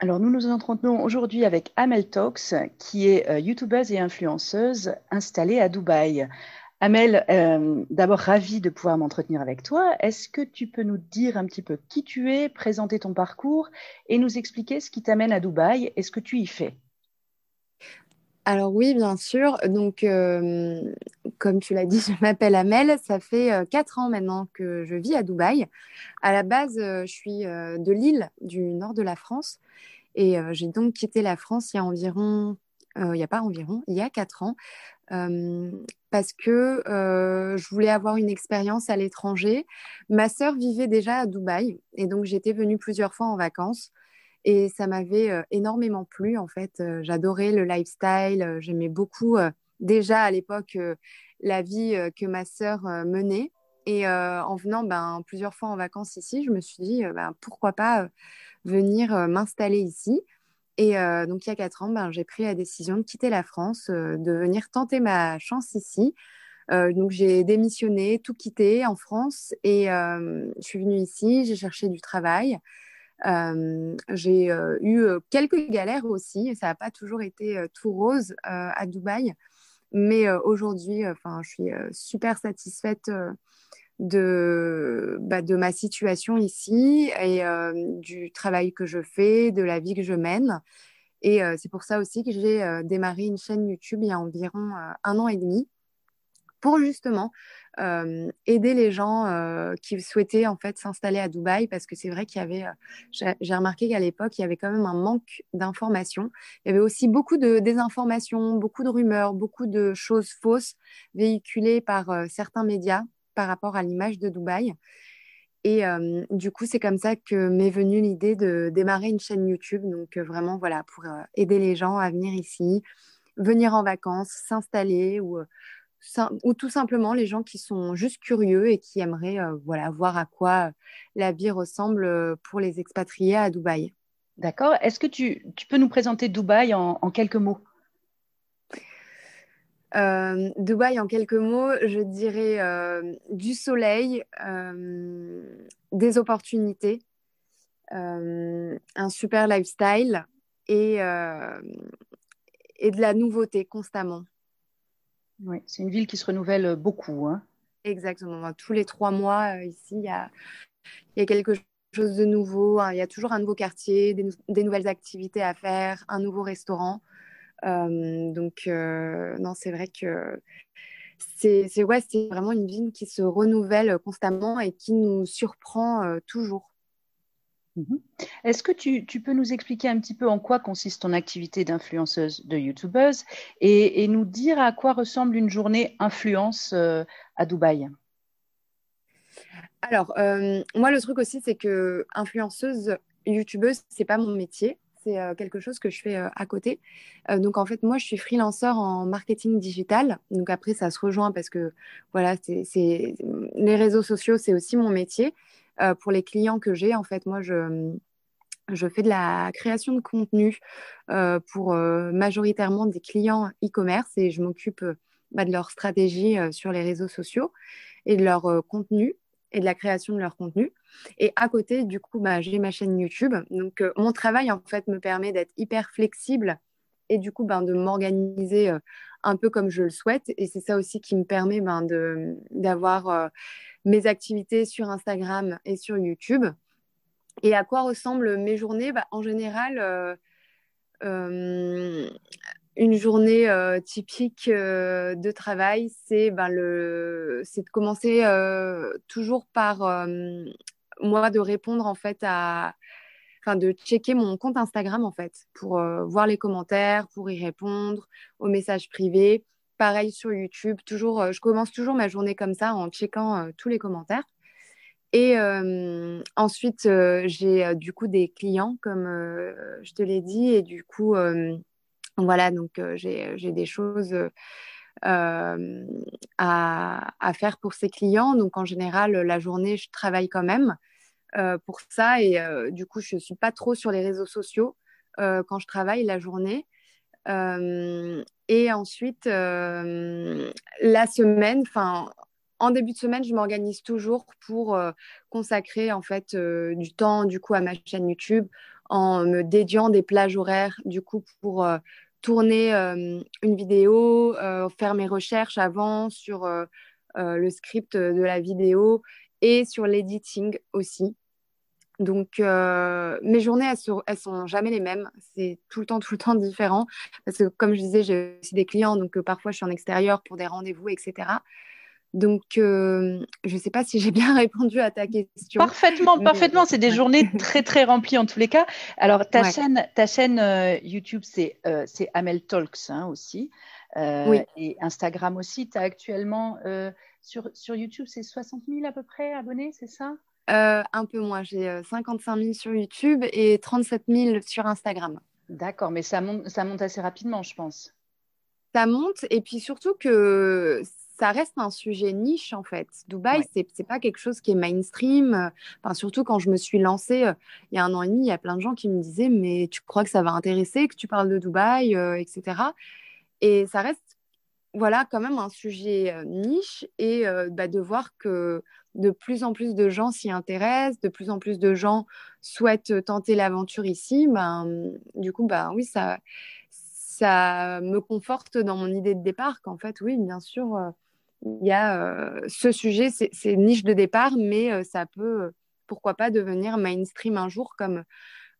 Alors, nous nous entretenons aujourd'hui avec Amel Talks, qui est euh, youtubeuse et influenceuse installée à Dubaï. Amel, euh, d'abord ravie de pouvoir m'entretenir avec toi. Est-ce que tu peux nous dire un petit peu qui tu es, présenter ton parcours et nous expliquer ce qui t'amène à Dubaï et ce que tu y fais? Alors oui, bien sûr. Donc, euh, comme tu l'as dit, je m'appelle Amel. Ça fait euh, quatre ans maintenant que je vis à Dubaï. À la base, euh, je suis de Lille, du nord de la France. Et j'ai donc quitté la France il y a environ, il n'y a pas environ, il y a quatre ans, parce que je voulais avoir une expérience à l'étranger. Ma sœur vivait déjà à Dubaï. Et donc, j'étais venue plusieurs fois en vacances. Et ça m'avait euh, énormément plu, en fait. J'adorais le lifestyle. J'aimais beaucoup, déjà à l'époque, la vie que ma sœur menait. Et en venant ben, plusieurs fois en vacances ici, je me suis dit, ben, pourquoi pas venir m'installer ici. Et donc, il y a quatre ans, ben, j'ai pris la décision de quitter la France, de venir tenter ma chance ici. donc, j'ai démissionné, tout quitté en France et je suis venue ici, j'ai cherché du travail. J'ai eu quelques galères aussi, ça n'a pas toujours été tout rose à Dubaï, mais aujourd'hui, enfin, je suis super satisfaite bah, de ma situation ici et du travail que je fais, de la vie que je mène. Et c'est pour ça aussi que j'ai démarré une chaîne YouTube il y a environ un an et demi pour justement euh, aider les gens euh, qui souhaitaient en fait s'installer à Dubaï parce que c'est vrai qu'il y avait, euh, j'ai remarqué qu'à l'époque il y avait quand même un manque d'informations. Il y avait aussi beaucoup de désinformations, beaucoup de rumeurs, beaucoup de choses fausses véhiculées par certains médias par rapport à l'image de Dubaï. Et du coup, c'est comme ça que m'est venue l'idée de démarrer une chaîne YouTube. Donc vraiment, voilà, pour aider les gens à venir ici, venir en vacances, s'installer ou ou tout simplement les gens qui sont juste curieux et qui aimeraient euh, voilà, voir à quoi la vie ressemble euh, pour les expatriés à Dubaï. D'accord. Est-ce que tu, tu, peux nous présenter Dubaï en, quelques mots? Euh, Dubaï en quelques mots, je dirais du soleil, des opportunités, un super lifestyle et, et de la nouveauté constamment. Oui, c'est une ville qui se renouvelle euh, beaucoup. Hein. Exactement. Tous les trois mois, euh, ici, il y a, quelque chose de nouveau. Hein. Il y a toujours un nouveau quartier, des, nouvelles activités à faire, un nouveau restaurant. Euh, donc, non, c'est vrai que c'est ouais, vraiment une ville qui se renouvelle constamment et qui nous surprend toujours. Mhm. Est-ce que tu, peux nous expliquer un petit peu en quoi consiste ton activité d'influenceuse, de youtubeuse, et, nous dire à quoi ressemble une journée influence euh, à Dubaï? Alors, euh, moi, le truc aussi, c'est que influenceuse, youtubeuse, c'est pas mon métier. C'est euh, quelque chose que je fais à côté. donc, en fait, moi, je suis freelanceur en marketing digital. Donc, après, ça se rejoint parce que, voilà, c'est les réseaux sociaux, c'est aussi mon métier. Euh, pour les clients que j'ai, en fait, moi, je, je fais de la création de contenu euh, pour euh, majoritairement des clients e-commerce et je m'occupe bah, de leur stratégie sur les réseaux sociaux et de leur contenu et de la création de leur contenu. Et à côté, du coup, bah, j'ai ma chaîne YouTube. Donc, mon travail, en fait, me permet d'être hyper flexible et du coup, ben, de m'organiser un peu comme je le souhaite. Et c'est ça aussi qui me permet ben, d'avoir mes activités sur Instagram et sur YouTube. Et à quoi ressemblent mes journées? Bah, En général, euh, euh, une journée euh, typique de travail, c'est ben, de commencer toujours par moi de répondre en fait à, enfin de checker mon compte Instagram en fait pour voir les commentaires, pour y répondre aux messages privés Pareil sur YouTube, toujours, euh, je commence toujours ma journée comme ça en checkant euh, tous les commentaires. Et euh, ensuite, j'ai du coup des clients, comme je te l'ai dit, et du coup, voilà, donc j'ai des choses à, à, faire pour ces clients. Donc en général, la journée, je travaille quand même pour ça, et du coup, je ne suis pas trop sur les réseaux sociaux quand je travaille la journée. Euh, et ensuite, euh, la semaine, enfin, en début de semaine, je m'organise toujours pour euh, consacrer en fait du temps du coup à ma chaîne YouTube en me dédiant des plages horaires, du coup, pour tourner une vidéo, faire mes recherches avant sur le script de la vidéo et sur l'editing aussi. Donc, mes journées, elles, sont, sont jamais les mêmes. C'est tout le temps, tout le temps différent. Parce que, comme je disais, j'ai aussi des clients, donc parfois je suis en extérieur pour des rendez-vous, etc. Donc, je ne sais pas si j'ai bien répondu à ta question. Parfaitement, parfaitement. C'est des journées très, très remplies en tous les cas. Alors, ta chaîne, ta chaîne YouTube, c'est Amel Talks hein, aussi. oui. Et Instagram aussi. Tu as actuellement, sur, sur YouTube, c'est 60 000 à peu près abonnés, c'est ça? Euh, un peu moins. J'ai 55 euh, 000 sur YouTube et 37 000 sur Instagram. D'accord, mais ça monte, ça monte assez rapidement, je pense. Ça monte et puis surtout que ça reste un sujet niche en fait. Dubaï, ce c'est pas quelque chose qui est mainstream. Enfin, surtout quand je me suis lancée euh, il y a un an et demi, il y a plein de gens qui me disaient mais tu crois que ça va intéresser que tu parles de Dubaï, etc. Et ça reste voilà quand même un sujet niche et bah, de voir que de plus en plus de gens s'y intéressent, de plus en plus de gens souhaitent tenter l'aventure ici, ben, du coup, bah, oui, ça, ça me conforte dans mon idée de départ qu'en fait, oui, bien sûr, il y a ce sujet, c'est niche de départ, mais ça peut, pourquoi pas, devenir mainstream un jour comme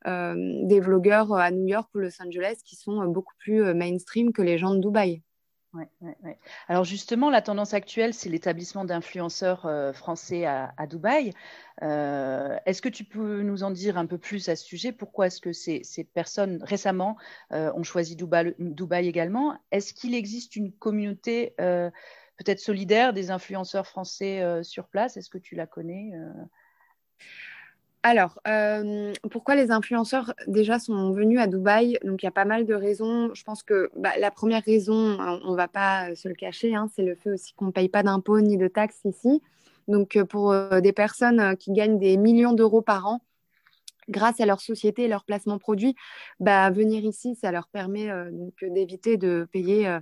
des vlogueurs à New York ou Los Angeles qui sont beaucoup plus mainstream que les gens de Dubaï. Alors justement, la tendance actuelle, c'est l'établissement d'influenceurs euh, français à, Dubaï. Euh, est-ce que tu peux nous en dire un peu plus à ce sujet? Pourquoi est-ce que ces, personnes récemment euh, ont choisi Dubaï, Dubaï également? Est-ce qu'il existe une communauté peut-être solidaire des influenceurs français sur place? Est-ce que tu la connais alors, euh, pourquoi les influenceurs déjà sont venus à Dubaï? Donc, il y a pas mal de raisons. Je pense que bah, la première raison, on ne va pas se le cacher, hein, c'est le fait aussi qu'on ne paye pas d'impôts ni de taxes ici. Donc, euh, pour euh, des personnes qui gagnent des millions d'euros par an, grâce à leur société et leur placement produit, bah, venir ici, ça leur permet d'éviter de payer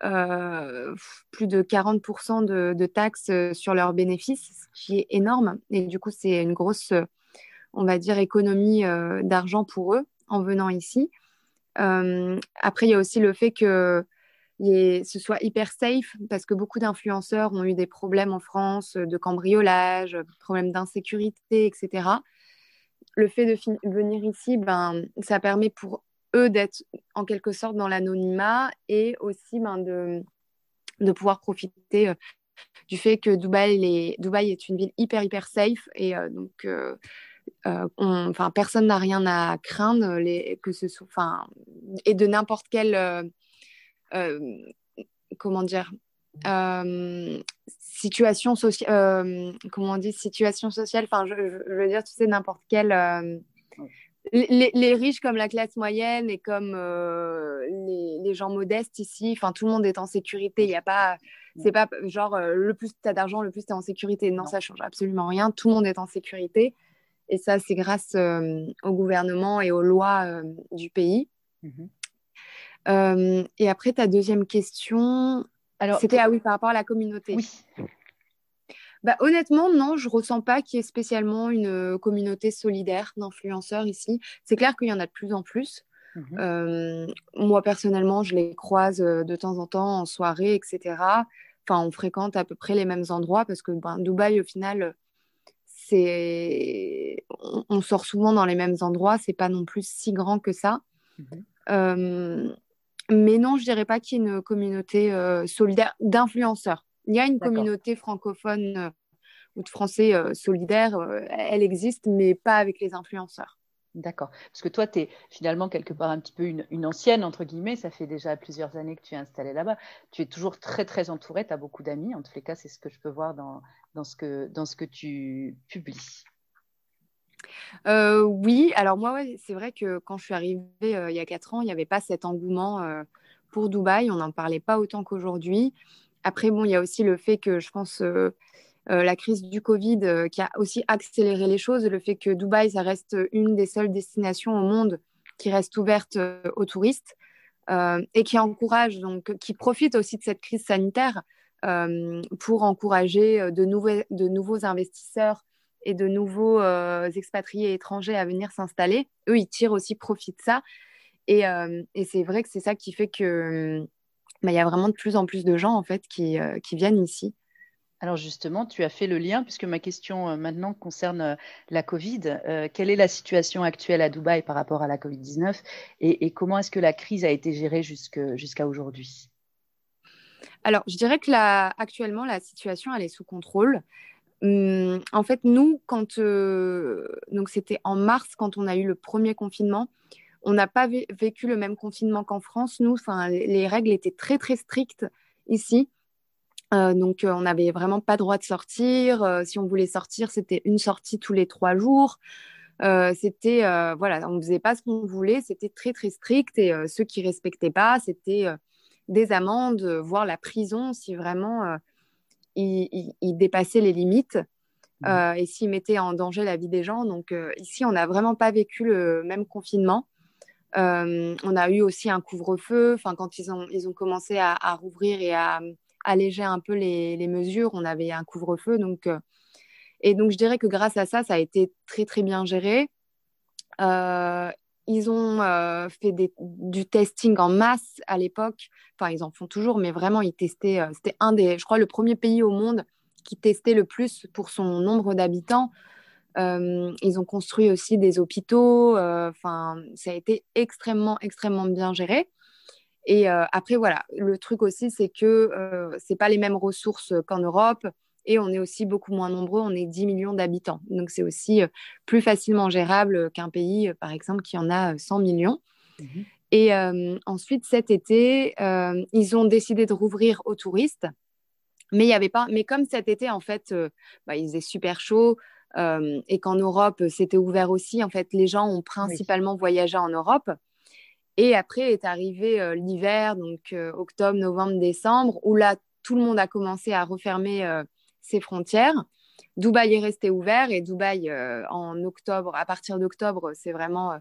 plus de 40% de, taxes sur leurs bénéfices, ce qui est énorme. Et du coup, c'est une grosse, on va dire, économie d'argent pour eux en venant ici. après, il y a aussi le fait que ce soit hyper safe parce que beaucoup d'influenceurs ont eu des problèmes en France de cambriolage, problèmes d'insécurité, etc. Le fait de venir ici, ben, ça permet pour eux d'être en quelque sorte dans l'anonymat et aussi ben, de, pouvoir profiter euh, du fait que Dubaï est, Dubaï est une ville hyper hyper safe et euh, donc euh, personne n'a rien à craindre les, que ce soit et de n'importe quelle comment dire situation sociale comment situation sociale enfin je, veux dire tu sais n'importe quelle les, riches comme la classe moyenne et comme euh, les, gens modestes ici, enfin tout le monde est en sécurité. Il y a pas, c'est pas genre euh, le plus tu as d'argent, le plus tu es en sécurité. Non, ça change absolument rien. Tout le monde est en sécurité. Et ça, c'est grâce euh, au gouvernement et aux lois du pays. Mhm. et après, ta deuxième question, alors c'était ah oui par rapport à la communauté. Oui. Bah, honnêtement, non, je ressens pas qu'il y ait spécialement une euh, communauté solidaire d'influenceurs ici. C'est clair qu'il y en a de plus en plus. Mmh euh, moi, personnellement, je les croise euh, de temps en temps en soirée, etc. Enfin, on fréquente à peu près les mêmes endroits parce que ben, Dubaï, au final, c'est... On, sort souvent dans les mêmes endroits. C'est pas non plus si grand que ça. Mmh mais non, je dirais pas qu'il y ait une communauté solidaire d'influenceurs. Il y a une communauté francophone euh, ou de français euh, solidaire, euh, elle existe, mais pas avec les influenceurs. D'accord. Parce que toi, tu es finalement quelque part un petit peu une, ancienne, entre guillemets. Ça fait déjà plusieurs années que tu es installée là-bas. Tu es toujours très, très entourée. Tu as beaucoup d'amis. En tous les cas, c'est ce que je peux voir dans, dans, ce, que, dans ce que tu publies. oui, alors moi, c'est vrai que quand je suis arrivée il y a quatre ans, il n'y avait pas cet engouement pour Dubaï. On n'en parlait pas autant qu'aujourd'hui. Après, bon, il y a aussi le fait que je pense euh, euh, la crise du Covid euh, qui a aussi accéléré les choses, le fait que Dubaï, ça reste une des seules destinations au monde qui reste ouverte aux touristes et qui encourage, donc, qui profite aussi de cette crise sanitaire pour encourager de, nouveaux, de nouveaux investisseurs et de nouveaux expatriés étrangers à venir s'installer. Eux, ils tirent aussi profit de ça. Et, et c'est vrai que c'est ça qui fait que bah, il y a vraiment de plus en plus de gens en fait qui, qui viennent ici. Alors justement, tu as fait le lien, puisque ma question euh, maintenant concerne euh, la Covid. Euh, quelle est la situation actuelle à Dubaï par rapport à la Covid-19 et, comment est-ce que la crise a été gérée jusqu'à aujourd'hui? Alors, je dirais que là, actuellement, la situation, elle est sous contrôle. Hum, en fait, nous, quand donc c'était en mars, quand on a eu le premier confinement, on n'a pas vécu le même confinement qu'en France. Nous, les règles étaient très très strictes ici. Euh, donc, euh, on n'avait vraiment pas droit de sortir. Euh, si on voulait sortir, c'était une sortie tous les trois jours. c'était, voilà, on ne faisait pas ce qu'on voulait. C'était très, très strict. Et ceux qui respectaient pas, c'était des amendes, voire la prison si vraiment ils, dépassaient les limites. Mmh. et s'ils mettaient en danger la vie des gens. Donc ici, on n'a vraiment pas vécu le même confinement. On a eu aussi un couvre-feu. Enfin, quand ils ont, ils ont commencé à, rouvrir et à, alléger un peu les, mesures. On avait un couvre-feu. Donc, et donc, je dirais que grâce à ça, ça a été très, très bien géré. Ils ont fait du testing en masse à l'époque. Enfin, ils en font toujours, mais vraiment, ils testaient. C'était un des, je crois, le premier pays au monde qui testait le plus pour son nombre d'habitants. Ils ont construit aussi des hôpitaux. Enfin, ça a été extrêmement, extrêmement bien géré. Et euh, après, voilà, le truc aussi, c'est que euh, ce n'est pas les mêmes ressources qu'en Europe et on est aussi beaucoup moins nombreux, on est 10 millions d'habitants. Donc c'est aussi euh, plus facilement gérable qu'un pays, par exemple, qui en a 100 millions. Mhm. Et ensuite, cet été, ils ont décidé de rouvrir aux touristes. Mais il y avait pas. Mais comme cet été, en fait, bah, il faisait super chaud et qu'en Europe, c'était ouvert aussi. En fait, les gens ont principalement voyagé en Europe. Et après est arrivé euh, l'hiver, donc euh, octobre, novembre, décembre, où là, tout le monde a commencé à refermer ses frontières. Dubaï est resté ouvert et Dubaï, en octobre, à partir d'octobre, c'est vraiment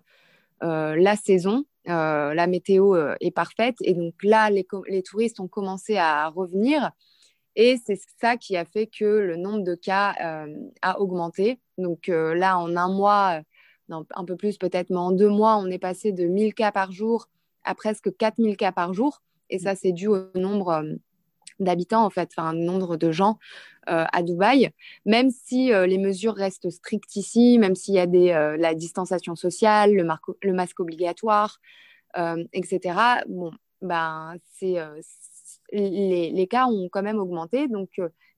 la saison. la météo est parfaite. Et donc là, les, les, touristes ont commencé à revenir. Et c'est ça qui a fait que le nombre de cas a augmenté. Donc là, en un mois, un peu plus peut-être, mais en deux mois, on est passé de 1000 cas par jour à presque 4000 cas par jour. Et ça, c'est dû au nombre euh, d'habitants, en fait, enfin, nombre de gens euh, à Dubaï. Même si euh, les mesures restent strictes ici, même s'il y a la distanciation sociale, le, le masque obligatoire, etc., bon, ben, c'est, les, cas ont quand même augmenté. Donc,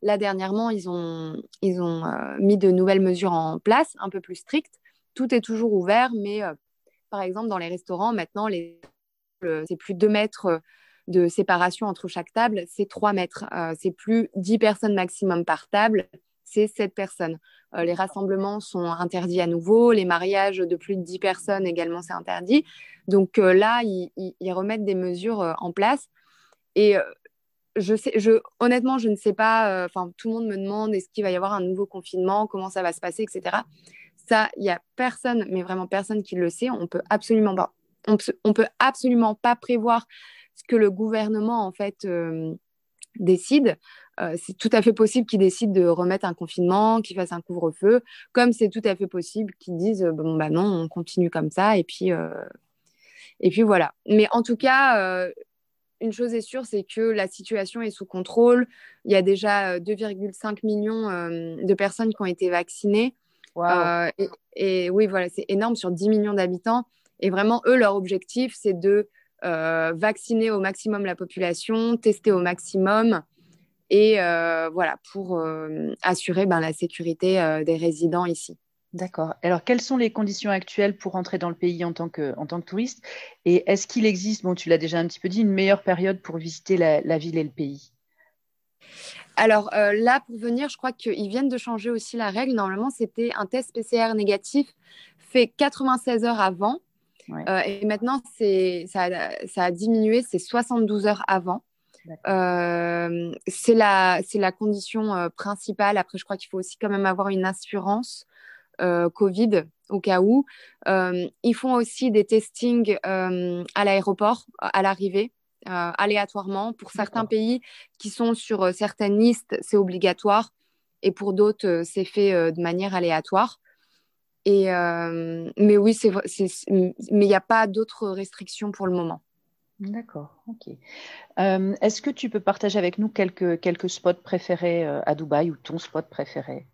là, dernièrement, ils ont, ils ont mis de nouvelles mesures en place, un peu plus strictes tout est toujours ouvert, mais euh, par exemple, dans les restaurants, maintenant, c'est plus 2 mètres euh, de séparation entre chaque table, c'est 3 mètres. Euh, c'est plus 10 personnes maximum par table, c'est 7 personnes. les rassemblements sont interdits à nouveau, les mariages de plus de 10 personnes également, c'est interdit. Donc là, ils, remettent des mesures en place. Et je sais, honnêtement, je ne sais pas, enfin, tout le monde me demande est-ce qu'il va y avoir un nouveau confinement, comment ça va se passer, etc. Ça, il y a personne, mais vraiment personne qui le sait. On peut absolument pas, on, peut absolument pas prévoir ce que le gouvernement en fait euh, décide. Euh, c'est tout à fait possible qu'il décide de remettre un confinement, qu'il fasse un couvre-feu, comme c'est tout à fait possible qu'ils disent bon bah non, on continue comme ça et puis euh, et puis voilà. Mais en tout cas, une chose est sûre, c'est que la situation est sous contrôle. Il y a déjà 2,5 millions de personnes qui ont été vaccinées. Euh, et, oui, voilà, c'est énorme sur 10 millions d'habitants. Et vraiment, eux, leur objectif, c'est de euh, vacciner au maximum la population, tester au maximum, et euh, voilà, pour assurer ben, la sécurité des résidents ici. D'accord. Alors, quelles sont les conditions actuelles pour entrer dans le pays en tant que, en tant que touriste? Et est-ce qu'il existe, bon, tu l'as déjà un petit peu dit, une meilleure période pour visiter la ville et le pays? Alors euh, là, pour venir, je crois qu'ils viennent de changer aussi la règle. Normalement, c'était un test PCR négatif fait 96 heures avant. Euh, et maintenant, ça, ça, a diminué, c'est 72 heures avant. Euh, c'est la, la, condition principale. Après, je crois qu'il faut aussi quand même avoir une assurance Covid au cas où. ils font aussi des testings à l'aéroport, à l'arrivée. Euh, aléatoirement. Pour certains pays qui sont sur euh, certaines listes, c'est obligatoire. et pour d'autres, c'est fait de manière aléatoire. Et, mais oui, c'est, mais il n'y a pas d'autres restrictions pour le moment. D'accord, ok. est-ce que tu peux partager avec nous quelques, quelques spots préférés à Dubaï ou ton spot préféré?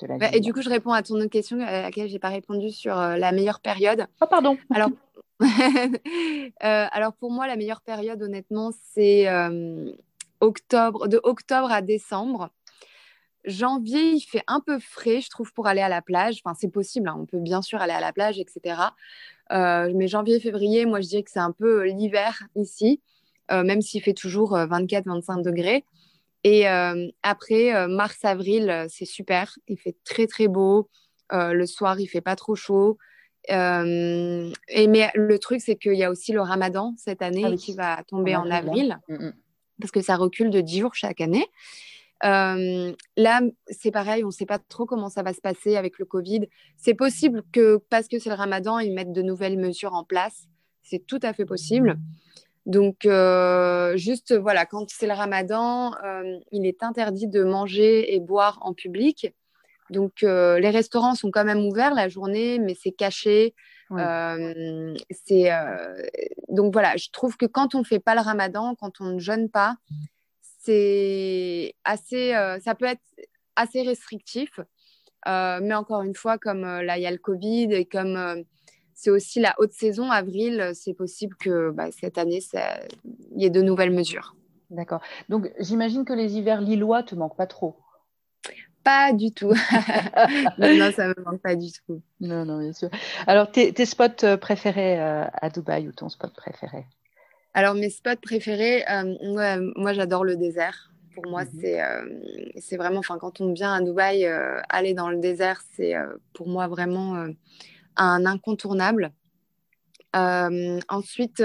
De la bah, Et du coup, je réponds à ton autre question à laquelle je n'ai pas répondu sur la meilleure période. Oh, pardon. Alors, alors, pour moi, la meilleure période, honnêtement, c'est octobre, de octobre à décembre. Janvier, il fait un peu frais, je trouve, pour aller à la plage. Enfin, c'est possible, hein. on peut bien sûr aller à la plage, etc. Euh, mais janvier, février, moi, je dirais que c'est un peu euh, l'hiver ici, euh, même s'il fait toujours 24-25 degrés. Et après, mars, avril, c'est super. Il fait très, très beau. le soir, il fait pas trop chaud. et mais le truc, c'est qu'il y a aussi le ramadan cette année ah qui va tomber en, avril, mm, mm. parce que ça recule de 10 jours chaque année. Euh, là, c'est pareil, on ne sait pas trop comment ça va se passer avec le Covid. C'est possible que parce que c'est le ramadan, ils mettent de nouvelles mesures en place. C'est tout à fait possible. Donc, euh, juste, voilà, quand c'est le ramadan, euh, il est interdit de manger et boire en public. Donc, les restaurants sont quand même ouverts la journée, mais c'est caché. c'est donc voilà, je trouve que quand on ne fait pas le ramadan, quand on ne jeûne pas, c'est assez, euh, ça peut être assez restrictif. Euh, mais encore une fois, comme euh, là, il y a le Covid et comme c'est aussi la haute saison, avril, c'est possible que bah, cette année, il y ait de nouvelles mesures. D'accord. Donc, j'imagine que les hivers lillois te manquent pas trop. Pas du tout. non, ça me manque pas du tout. Non, non, bien sûr. Alors, tes, tes spots préférés à Dubaï ou ton spot préféré? Alors, mes spots préférés, euh, moi, j'adore le désert. Pour moi, mhm. euh, c'est vraiment, enfin, quand on vient à Dubaï, euh, aller dans le désert, c'est pour moi vraiment un incontournable. ensuite,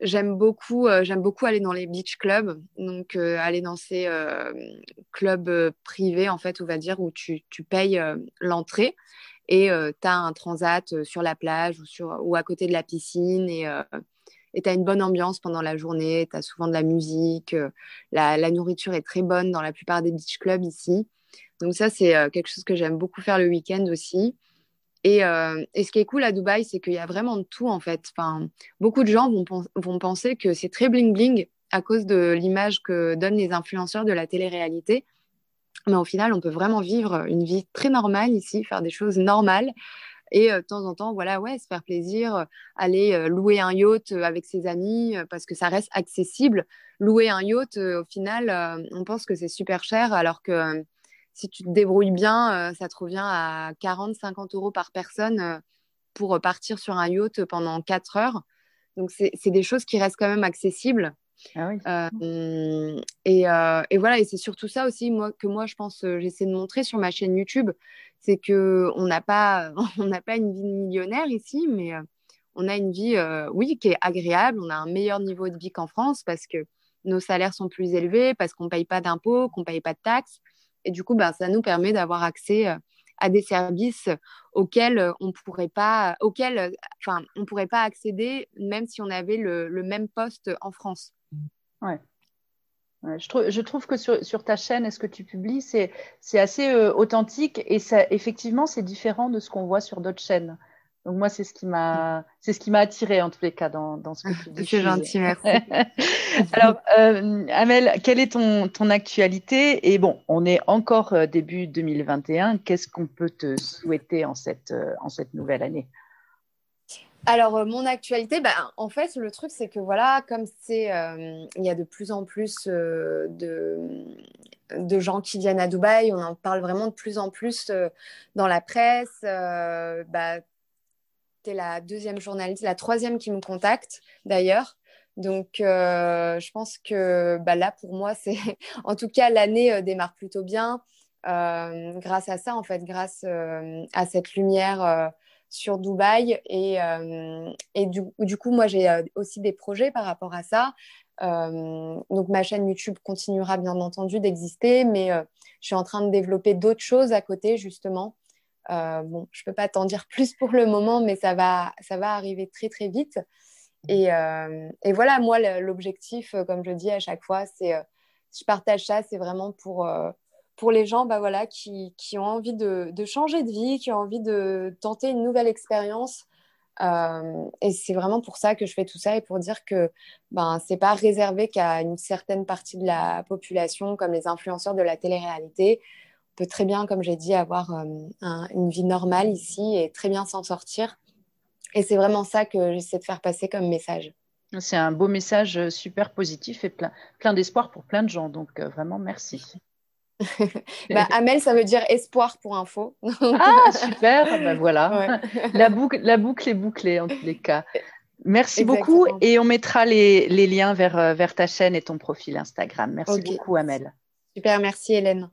j'aime beaucoup, j'aime beaucoup aller dans les beach clubs, donc aller dans ces clubs privés, en fait, on va dire, où tu, tu payes l'entrée et tu as un transat sur la plage ou, sur, ou à côté de la piscine et et tu as une bonne ambiance pendant la journée, tu as souvent de la musique, euh, la, nourriture est très bonne dans la plupart des beach clubs ici. Donc ça, c'est euh, quelque chose que j'aime beaucoup faire le week-end aussi. Et, euh, et, ce qui est cool à Dubaï, c'est qu'il y a vraiment de tout en fait. Enfin, beaucoup de gens vont, penser que c'est très bling-bling à cause de l'image que donnent les influenceurs de la télé-réalité. Mais au final, on peut vraiment vivre une vie très normale ici, faire des choses normales et euh, de temps en temps, voilà, ouais, se faire plaisir, aller euh, louer un yacht avec ses amis parce que ça reste accessible. Louer un yacht, au final, on pense que c'est super cher alors que si tu te débrouilles bien, ça te revient à 40, 50 euros par personne pour partir sur un yacht pendant 4 heures. Donc, c'est des choses qui restent quand même accessibles. Ah oui. euh, et, euh, et, voilà, et c'est surtout ça aussi moi, que moi je pense, euh, j'essaie de montrer sur ma chaîne YouTube, c'est que on n'a pas, on n'a pas une vie de millionnaire ici, mais euh, on a une vie, oui, qui est agréable. On a un meilleur niveau de vie qu'en France parce que nos salaires sont plus élevés, parce qu'on paye pas d'impôts, qu'on paye pas de taxes, et du coup, ben, ça nous permet d'avoir accès à des services auxquels on pourrait pas, auxquels, enfin, on pourrait pas accéder même si on avait le, même poste en France. Ouais. je, trouve, je, trouve, que sur, ta chaîne, est-ce que tu publies, c'est assez euh, authentique et ça, effectivement, c'est différent de ce qu'on voit sur d'autres chaînes. Donc moi, c'est ce qui m'a, c'est ce qui m'a attiré en tous les cas dans, dans ce que tu dis. C'est gentil, merci. Alors, euh, Amel, quelle est ton, ton actualité? Et bon, on est encore euh, début 2021. Qu'est-ce qu'on peut te souhaiter en cette, en cette nouvelle année? Alors, euh, mon actualité, bah, en fait, le truc, c'est que voilà, comme c'est, euh, il y a de plus en plus euh, de, de, gens qui viennent à Dubaï, on en parle vraiment de plus en plus dans la presse. bah, es la deuxième journaliste, la troisième qui me contacte d'ailleurs. Donc, je pense que bah, là, pour moi, c'est en tout cas, l'année démarre plutôt bien. grâce à ça, en fait, grâce à cette lumière sur Dubaï. Et, euh, et du, coup, moi, j'ai euh, aussi des projets par rapport à ça. Euh, donc, ma chaîne YouTube continuera bien entendu d'exister, mais je suis en train de développer d'autres choses à côté, justement. Bon, je ne peux pas t'en dire plus pour le moment, mais ça va, ça va arriver très, très vite. Et, et voilà, moi, l'objectif, comme je dis à chaque fois, c'est je partage ça, c'est vraiment pour pour les gens bah, voilà, qui, qui ont envie de, changer de vie, qui ont envie de tenter une nouvelle expérience. Euh, et c'est vraiment pour ça que je fais tout ça et pour dire que ben, ce n'est pas réservé qu'à une certaine partie de la population, comme les influenceurs de la télé-réalité. On peut très bien, comme j'ai dit, avoir euh, une vie normale ici et très bien s'en sortir. Et c'est vraiment ça que j'essaie de faire passer comme message. C'est un beau message euh, super positif et plein, plein d'espoir pour plein de gens. Donc, vraiment, merci. bah, Amel, ça veut dire espoir pour info. ah, super, ben voilà. La, boucle, la boucle est bouclée en tous les cas. Merci beaucoup et on mettra les, les liens vers, euh, vers, ta chaîne et ton profil Instagram. Merci beaucoup, Amel. Super, merci Hélène.